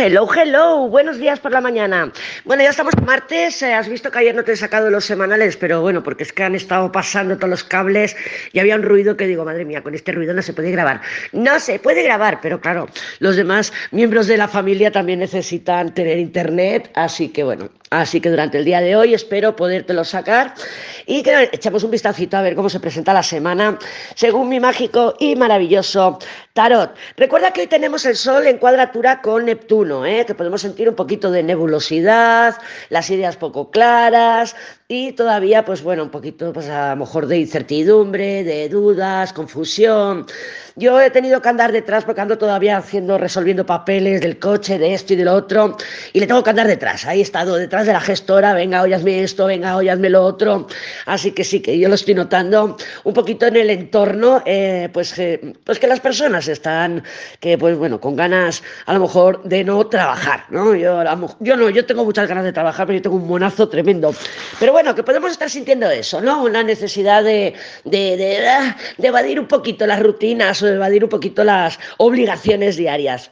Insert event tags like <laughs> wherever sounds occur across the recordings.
Hello, hello, buenos días por la mañana. Bueno, ya estamos martes, eh, has visto que ayer no te he sacado los semanales, pero bueno, porque es que han estado pasando todos los cables y había un ruido que digo, madre mía, con este ruido no se puede grabar. No se puede grabar, pero claro, los demás miembros de la familia también necesitan tener internet, así que bueno, así que durante el día de hoy espero podértelo sacar y que echamos un vistacito a ver cómo se presenta la semana según mi mágico y maravilloso tarot. Recuerda que hoy tenemos el sol en cuadratura con Neptuno ¿eh? que podemos sentir un poquito de nebulosidad, las ideas poco claras y todavía, pues bueno, un poquito, pues a lo mejor de incertidumbre, de dudas, confusión. Yo he tenido que andar detrás porque ando todavía haciendo, resolviendo papeles del coche, de esto y de lo otro, y le tengo que andar detrás. Ahí he estado detrás de la gestora, venga, óyasme esto, venga, óyasme lo otro. Así que sí, que yo lo estoy notando un poquito en el entorno, eh, pues, pues que las personas están, que pues bueno, con ganas a lo mejor de no trabajar, ¿no? Yo, yo no, yo tengo muchas ganas de trabajar, pero yo tengo un monazo tremendo. Pero bueno, que podemos estar sintiendo eso, ¿no? Una necesidad de, de, ah, de, evadir un poquito las rutinas o de evadir un poquito las obligaciones diarias.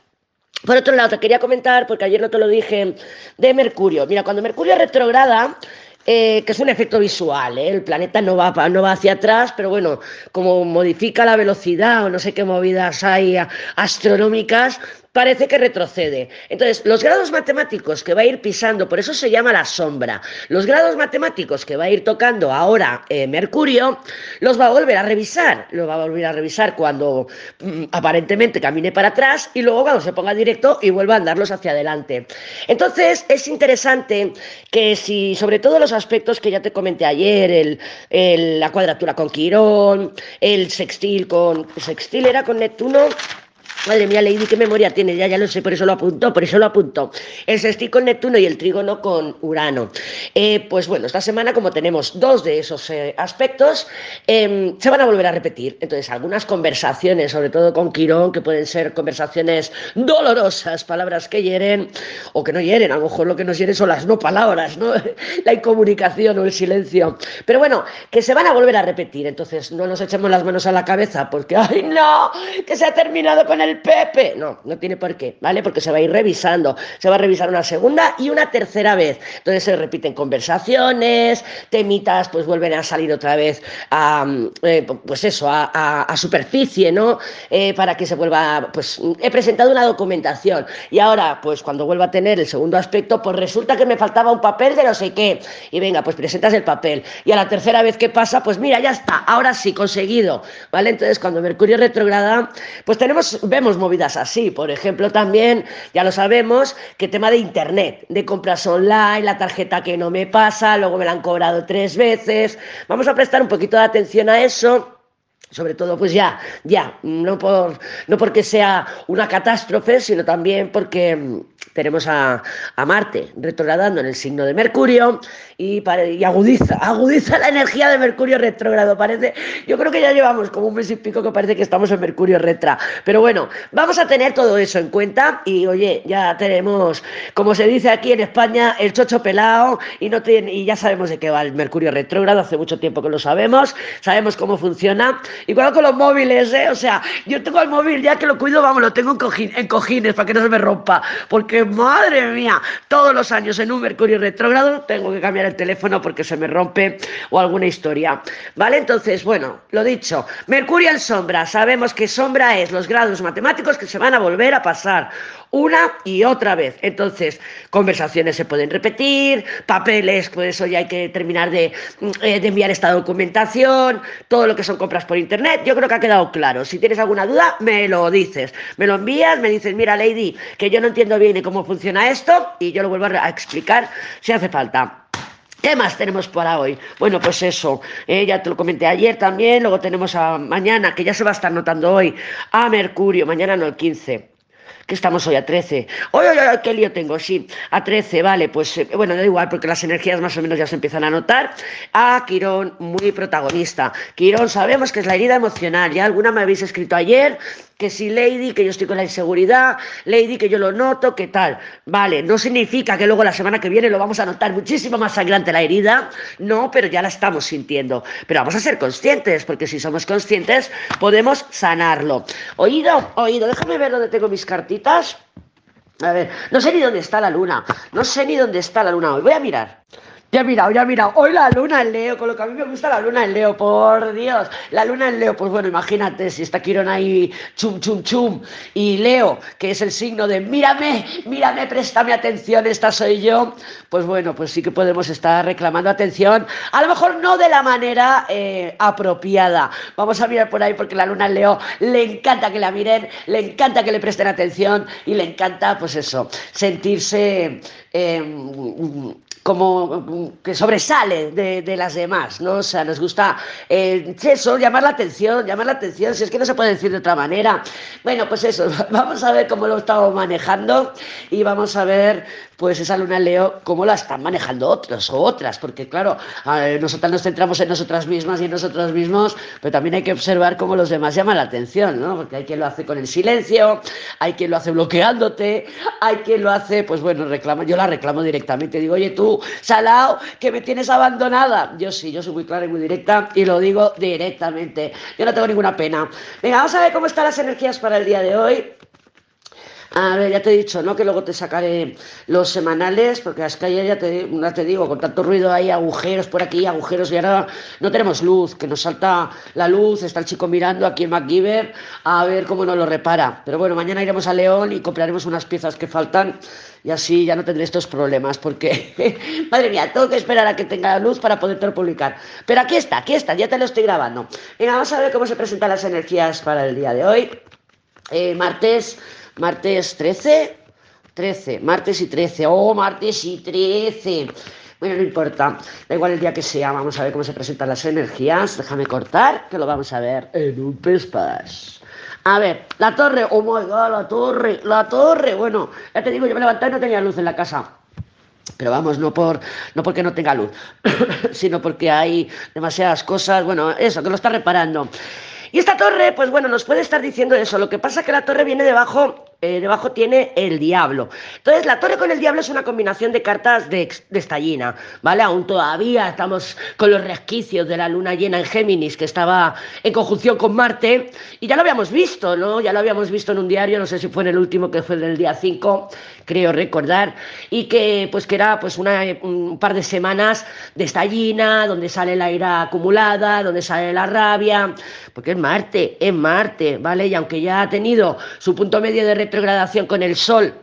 Por otro lado, te quería comentar, porque ayer no te lo dije, de Mercurio. Mira, cuando Mercurio retrograda, eh, que es un efecto visual, ¿eh? el planeta no va, no va hacia atrás, pero bueno, como modifica la velocidad o no sé qué movidas hay astronómicas, parece que retrocede. Entonces, los grados matemáticos que va a ir pisando, por eso se llama la sombra, los grados matemáticos que va a ir tocando ahora eh, Mercurio, los va a volver a revisar, los va a volver a revisar cuando mm, aparentemente camine para atrás y luego cuando se ponga directo y vuelva a andarlos hacia adelante. Entonces, es interesante que si, sobre todo los aspectos que ya te comenté ayer, el, la cuadratura con Quirón, el sextil con, sextil era con Neptuno, Madre mía, Lady, qué memoria tiene, ya, ya lo sé, por eso lo apuntó, por eso lo apuntó. El sextil con Neptuno y el trígono con Urano. Eh, pues bueno, esta semana, como tenemos dos de esos eh, aspectos, em, se van a volver a repetir. Entonces, algunas conversaciones, sobre todo con Quirón, que pueden ser conversaciones dolorosas, palabras que hieren o que no hieren. A lo mejor lo que nos hieren son las no palabras. <laughs> La incomunicación o el silencio. Pero bueno, que se van a volver a repetir. Entonces, no nos echemos las manos a la cabeza porque, <laughs> ¡ay, no! Que se ha terminado con el Pepe. No, no tiene por qué, ¿vale? Porque se va a ir revisando. Se va a revisar una segunda y una tercera vez. Entonces se repiten conversaciones, temitas, pues vuelven a salir otra vez a, eh, pues eso, a, superficie, ¿no? Eh, para que se vuelva, pues he presentado una documentación y ahora, pues cuando vuelva a tener el segundo aspecto, pues resulta que me faltaba un papel de no sé qué. Y venga, pues presentas el papel. Y a la tercera vez que pasa, pues mira, ya está, ahora sí, conseguido, ¿vale? Entonces cuando Mercurio retrograda, pues tenemos, vemos movidas así. Por ejemplo, también, ya lo sabemos, que tema de internet, de compras online, la tarjeta que no me pasa, luego me la han cobrado tres veces. Vamos a prestar un poquito de atención a eso sobre todo pues ya, ya, no, por, no porque sea una catástrofe, sino también porque mm, tenemos a, Marte retrogradando en el signo de Mercurio y, y, agudiza, agudiza la energía de Mercurio retrógrado, parece, yo creo que ya llevamos como un mes y pico que parece que estamos en Mercurio retra, pero bueno, vamos a tener todo eso en cuenta y oye, ya tenemos, como se dice aquí en España, el chocho pelado y, no tiene, y ya sabemos de qué va el Mercurio retrógrado, hace mucho tiempo que lo sabemos, sabemos cómo funciona Igual con los móviles, ¿eh? O sea, yo tengo el móvil, ya que lo cuido, vamos, lo tengo en, cojines para que no se me rompa. Porque, madre mía, todos los años en un Mercurio retrógrado tengo que cambiar el teléfono porque se me rompe o alguna historia. ¿Vale? Entonces, bueno, lo dicho, Mercurio en sombra. Sabemos que sombra es los grados matemáticos que se van a volver a pasar una y otra vez. Entonces, conversaciones se pueden repetir, papeles, pues eso ya hay que terminar de, eh, de enviar esta documentación, todo lo que son compras por internet, yo creo que ha quedado claro. Si tienes alguna duda, me lo dices. Me lo envías, me dices, mira, Lady, que yo no entiendo bien cómo funciona esto, y yo lo vuelvo a explicar si hace falta. ¿Qué más tenemos para hoy? Bueno, pues eso, eh, ya te lo comenté ayer también, luego tenemos a mañana, que ya se va a estar notando hoy, a Mercurio, mañana no el 15 que estamos hoy a 13. ¡Oye, oye, qué lío tengo! Sí, a 13, vale, pues eh, bueno, da igual porque las energías más o menos ya se empiezan a notar. A Quirón, muy protagonista. Quirón, sabemos que es la herida emocional. Ya alguna me habéis escrito ayer que si Lady, que yo estoy con la inseguridad, Lady, que yo lo noto, que tal. Vale, no significa que luego la semana que viene lo vamos a notar muchísimo más sangrante la herida, no, pero ya la estamos sintiendo. Pero vamos a ser conscientes, porque si somos conscientes podemos sanarlo. Oído, oído, déjame ver dónde tengo mis cartitas. A ver, no sé ni dónde está la luna. No sé ni dónde está la luna hoy. Voy a mirar. Ya mira, ya mira, hoy la luna en Leo, con lo que a mí me gusta la luna en Leo, por Dios. La luna en Leo, pues bueno, imagínate, si está Quirón ahí, chum, chum, chum, y Leo, que es el signo de mírame, mírame, préstame atención, esta soy yo, pues bueno, pues sí que podemos estar reclamando atención, a lo mejor no de la manera eh, apropiada. Vamos a mirar por ahí porque la luna en Leo le encanta que la miren, le encanta que le presten atención y le encanta, pues eso, sentirse... Eh, como que sobresale de, las demás, ¿no? O sea, nos gusta eh, eso, llamar la atención, llamar la atención, si es que no se puede decir de otra manera. Bueno, pues eso, <laughs> vamos a ver cómo lo estamos manejando y vamos a ver pues esa luna Leo, cómo la están manejando otros o otras, porque claro, nosotras nos centramos en nosotras mismas y en nosotros mismos, pero también hay que observar cómo los demás llaman la atención, ¿no? Porque hay quien lo hace con el silencio, hay quien lo hace bloqueándote, hay quien lo hace, pues bueno, reclama, yo la reclamo directamente, digo, oye tú, Salao, que me tienes abandonada. Yo sí, yo soy muy clara y muy directa y lo digo directamente, yo no tengo ninguna pena. Venga, vamos a ver cómo están las energías para el día de hoy. A ver, ya te he dicho, ¿no? Que luego te sacaré los semanales, porque es que ayer ya te, ya te digo, con tanto ruido hay agujeros por aquí, agujeros, y ahora no tenemos luz, que nos salta la luz, está el chico mirando aquí en MacGyver a ver cómo nos lo repara. Pero bueno, mañana iremos a León y compraremos unas piezas que faltan y así ya no tendré estos problemas, porque, <laughs> madre mía, tengo que esperar a que tenga luz para poder publicar. Pero aquí está, aquí está, ya te lo estoy grabando. Venga, vamos a ver cómo se presentan las energías para el día de hoy. Eh, martes Martes 13, 13, martes y 13, oh, martes y 13. Bueno, no importa, da igual el día que sea, vamos a ver cómo se presentan las energías. Déjame cortar, que lo vamos a ver en un pespas. A ver, la torre, oh my god, la torre, la torre. Bueno, ya te digo, yo me levanté y no tenía luz en la casa. Pero vamos, no, por, no porque no tenga luz, <coughs> sino porque hay demasiadas cosas. Bueno, eso, que lo está reparando. Y esta torre, pues bueno, nos puede estar diciendo eso. Lo que pasa es que la torre viene debajo eh, debajo tiene el diablo. Entonces, la torre con el diablo es una combinación de cartas de, de, estallina, ¿vale? Aún todavía estamos con los resquicios de la luna llena en Géminis, que estaba en conjunción con Marte, y ya lo habíamos visto, ¿no? Ya lo habíamos visto en un diario, no sé si fue en el último, que fue del día 5, creo recordar, y que, pues, que era, pues, una, un par de semanas de estallina, donde sale la ira acumulada, donde sale la rabia, porque es Marte, es Marte, ¿vale? Y aunque ya ha tenido su punto medio de retrogradación con el Sol.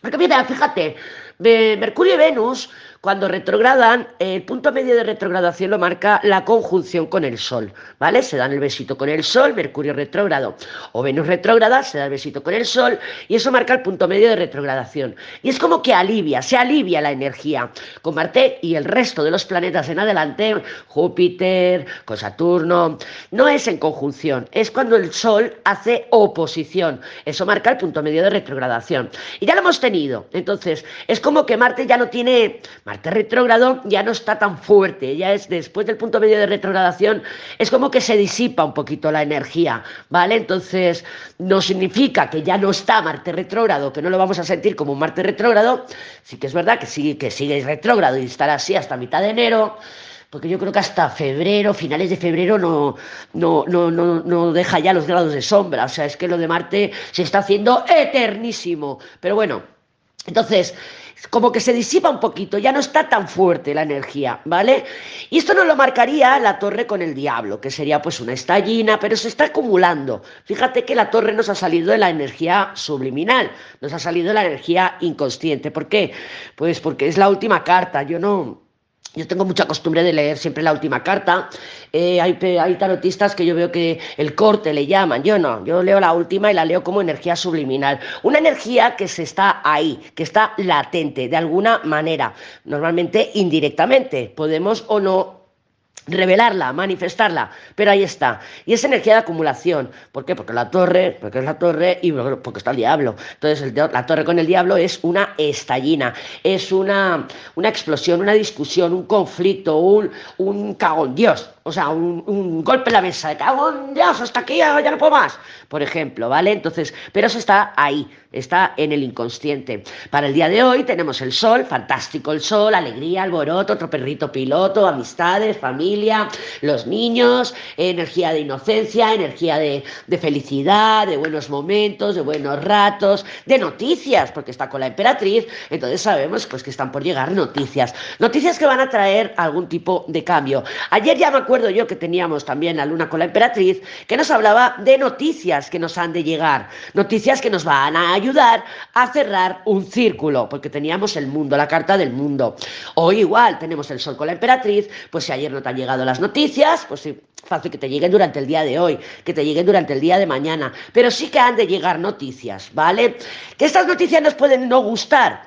Porque mira, fíjate, Mercurio y Venus cuando retrogradan, el punto medio de retrogradación lo marca la conjunción con el Sol, ¿vale? Se dan el besito con el Sol, Mercurio retrógrado o Venus retrógrada, se da el besito con el Sol y eso marca el punto medio de retrogradación. Y es como que alivia, se alivia la energía. Con Marte y el resto de los planetas en adelante, Júpiter, con Saturno, no es en conjunción, es cuando el Sol hace oposición. Eso marca el punto medio de retrogradación. Y ya lo hemos tenido. Entonces, es como que Marte ya no tiene Marte retrógrado ya no está tan fuerte, ya es después del punto medio de retrogradación, es como que se disipa un poquito la energía, ¿vale? Entonces, no significa que ya no está Marte retrógrado, que no lo vamos a sentir como un Marte retrógrado, sí que es verdad que sigue, que sigue retrógrado y estará así hasta mitad de enero, porque yo creo que hasta febrero, finales de febrero, no, no, no, no, deja ya los grados de sombra, o sea, es que lo de Marte se está haciendo eternísimo, pero bueno, entonces, como que se disipa un poquito, ya no está tan fuerte la energía, ¿vale? Y esto nos lo marcaría la torre con el diablo, que sería pues una estallina, pero se está acumulando. Fíjate que la torre nos ha salido de la energía subliminal, nos ha salido de la energía inconsciente. ¿Por qué? Pues porque es la última carta, yo no yo tengo mucha costumbre de leer siempre la última carta. Eh, hay, hay, tarotistas que yo veo que el corte le llaman. Yo no, yo leo la última y la leo como energía subliminal. Una energía que se está ahí, que está latente de alguna manera, normalmente indirectamente. Podemos o no revelarla, manifestarla, pero ahí está. Y es energía de acumulación. ¿Por qué? Porque la torre, porque es la torre y porque está el diablo. Entonces la torre con el diablo es una estallina, es una, una explosión, una discusión, un conflicto, un, un cagón Dios. O sea, un, golpe en la mesa, de cago en Dios, hasta aquí, ya no puedo más, por ejemplo, ¿vale? Entonces, pero eso está ahí, está en el inconsciente. Para el día de hoy tenemos el sol, fantástico el sol, alegría, alboroto, otro perrito piloto, amistades, familia, los niños, energía de inocencia, energía de, de felicidad, de buenos momentos, de buenos ratos, de noticias, porque está con la emperatriz, entonces sabemos pues que están por llegar noticias, noticias que van a traer algún tipo de cambio. Ayer ya me acuerdo yo que teníamos también la luna con la emperatriz, que nos hablaba de noticias que nos han de llegar, noticias que nos van a ayudar a cerrar un círculo, porque teníamos el mundo, la carta del mundo. Hoy igual tenemos el sol con la emperatriz, pues si ayer no te han llegado las noticias, pues sí, fácil que te lleguen durante el día de hoy, que te lleguen durante el día de mañana, pero sí que han de llegar noticias, ¿vale? Que estas noticias nos pueden no gustar.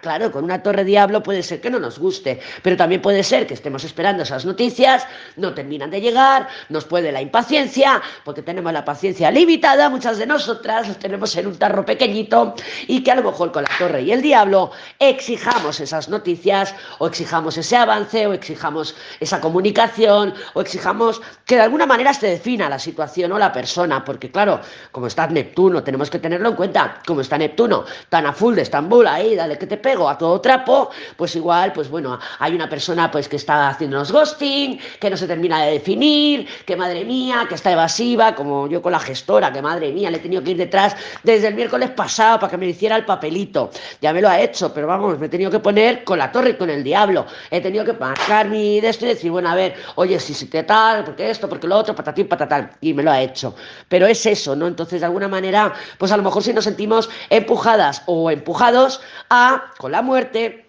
Claro, con una torre diablo puede ser que no nos guste, pero también puede ser que estemos esperando esas noticias, no terminan de llegar, nos puede la impaciencia, porque tenemos la paciencia limitada, muchas de nosotras los tenemos en un tarro pequeñito y que a lo mejor con la torre y el diablo exijamos esas noticias o exijamos ese avance o exijamos esa comunicación o exijamos que de alguna manera se defina la situación o la persona, porque claro, como está Neptuno, tenemos que tenerlo en cuenta, como está Neptuno tan a full de Estambul, ahí, dale que te pego a todo trapo, pues igual, pues bueno, hay una persona pues que está haciéndonos ghosting, que no se termina de definir, que madre mía, que está evasiva, como yo con la gestora, que madre mía, le he tenido que ir detrás desde el miércoles pasado para que me hiciera el papelito, ya me lo ha hecho, pero vamos, me he tenido que poner con la torre y con el diablo, he tenido que marcar mi de y decir, bueno, a ver, oye, si se te tal, porque esto, porque lo otro, patatín, patatán, y me lo ha hecho. Pero es eso, ¿no? Entonces, de alguna manera, pues a lo mejor si nos sentimos empujadas o empujados a, con la muerte,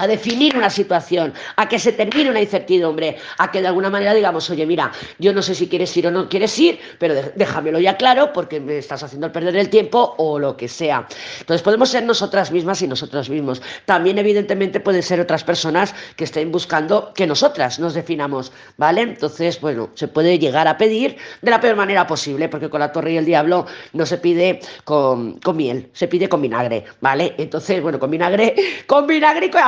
a definir una situación, a que se termine una incertidumbre, a que de alguna manera digamos, oye, mira, yo no sé si quieres ir o no quieres ir, pero déjamelo ya claro porque me estás haciendo perder el tiempo o lo que sea. Entonces podemos ser nosotras mismas y nosotros mismos. También evidentemente pueden ser otras personas que estén buscando que nosotras nos definamos, ¿vale? Entonces, bueno, se puede llegar a pedir de la peor manera posible, porque con la torre y el diablo no se pide con, con miel, se pide con vinagre, ¿vale? Entonces, bueno, con vinagre, <laughs> con vinagre y con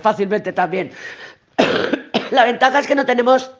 fácilmente también. <coughs> La ventaja es que no tenemos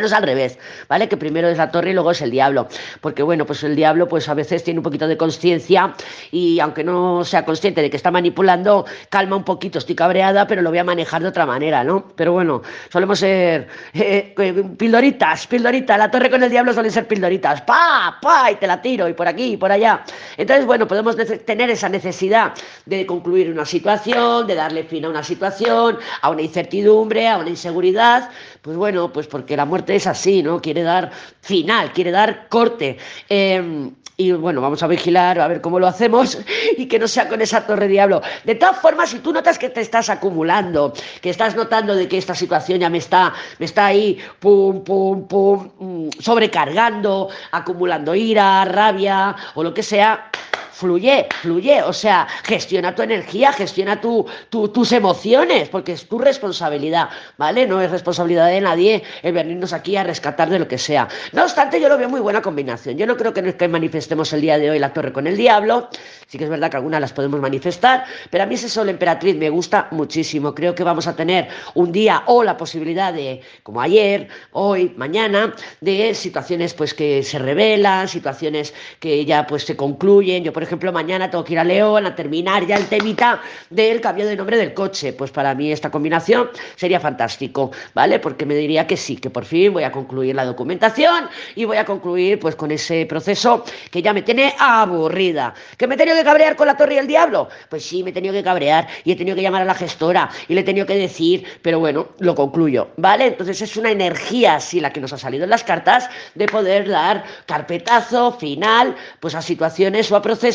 que es al revés, ¿vale? Que primero es la torre y luego es el diablo. Porque bueno, pues el diablo pues a veces tiene un poquito de conciencia y aunque no sea consciente de que está manipulando, calma un poquito, estoy cabreada, pero lo voy a manejar de otra manera, ¿no? Pero bueno, solemos ser eh, eh, pildoritas, pildoritas, la torre con el diablo suelen ser pildoritas, pa, pa, y te la tiro, y por aquí, y por allá. Entonces, bueno, podemos tener esa necesidad de concluir una situación, de darle fin a una situación, a una incertidumbre, a una inseguridad, pues bueno, pues porque la muerte es así, ¿no? Quiere dar final, quiere dar corte. Em, y bueno, vamos a vigilar, a ver cómo lo hacemos <laughs> y que no sea con esa torre diablo. De todas formas, si tú notas que te estás acumulando, que estás notando de que esta situación ya me está, me está ahí, pum, pum, pum, mm, sobrecargando, acumulando ira, rabia o lo que sea, fluye, fluye, o sea, gestiona tu energía, gestiona tu, tus emociones, porque es tu responsabilidad, ¿vale? No es responsabilidad de nadie el venirnos aquí a rescatar de lo que sea. No obstante, yo lo veo muy buena combinación. Yo no creo que, que manifestemos el día de hoy la torre con el diablo, sí que es verdad que algunas las podemos manifestar, pero a mí ese sol emperatriz me gusta muchísimo. Creo que vamos a tener un día o la posibilidad de, como ayer, hoy, mañana, de situaciones pues que se revelan, situaciones que ya pues se concluyen. Yo, por ejemplo, mañana tengo que ir a León a terminar ya el temita del cambio de nombre del coche. Pues para mí esta combinación sería fantástico, ¿vale? Porque me diría que sí, que por fin voy a concluir la documentación y voy a concluir pues con ese proceso que ya me tiene aburrida. ¿Que me he tenido que cabrear con la torre y el diablo? Pues sí, me he tenido que cabrear y he tenido que llamar a la gestora y le he tenido que decir, pero bueno, lo concluyo, ¿vale? Entonces es una energía así la que nos ha salido en las cartas de poder dar carpetazo final pues a situaciones o a procesos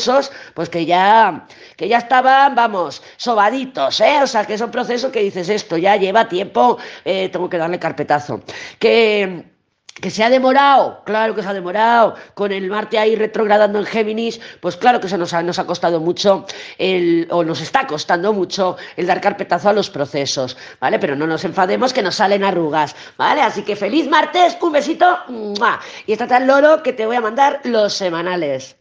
pues que ya, que ya estaban, vamos, sobaditos, ¿eh? O sea, que son procesos que dices esto, ya lleva tiempo, eh, tengo que darle carpetazo. Que que se ha demorado, claro que se ha demorado, con el Marte ahí retrogradando en Géminis, pues claro que se nos ha, nos ha costado mucho, el, o nos está costando mucho el dar carpetazo a los procesos, ¿vale? Pero no nos enfademos que nos salen arrugas, ¿vale? Así que feliz martes, un besito, y está tan loro que te voy a mandar los semanales.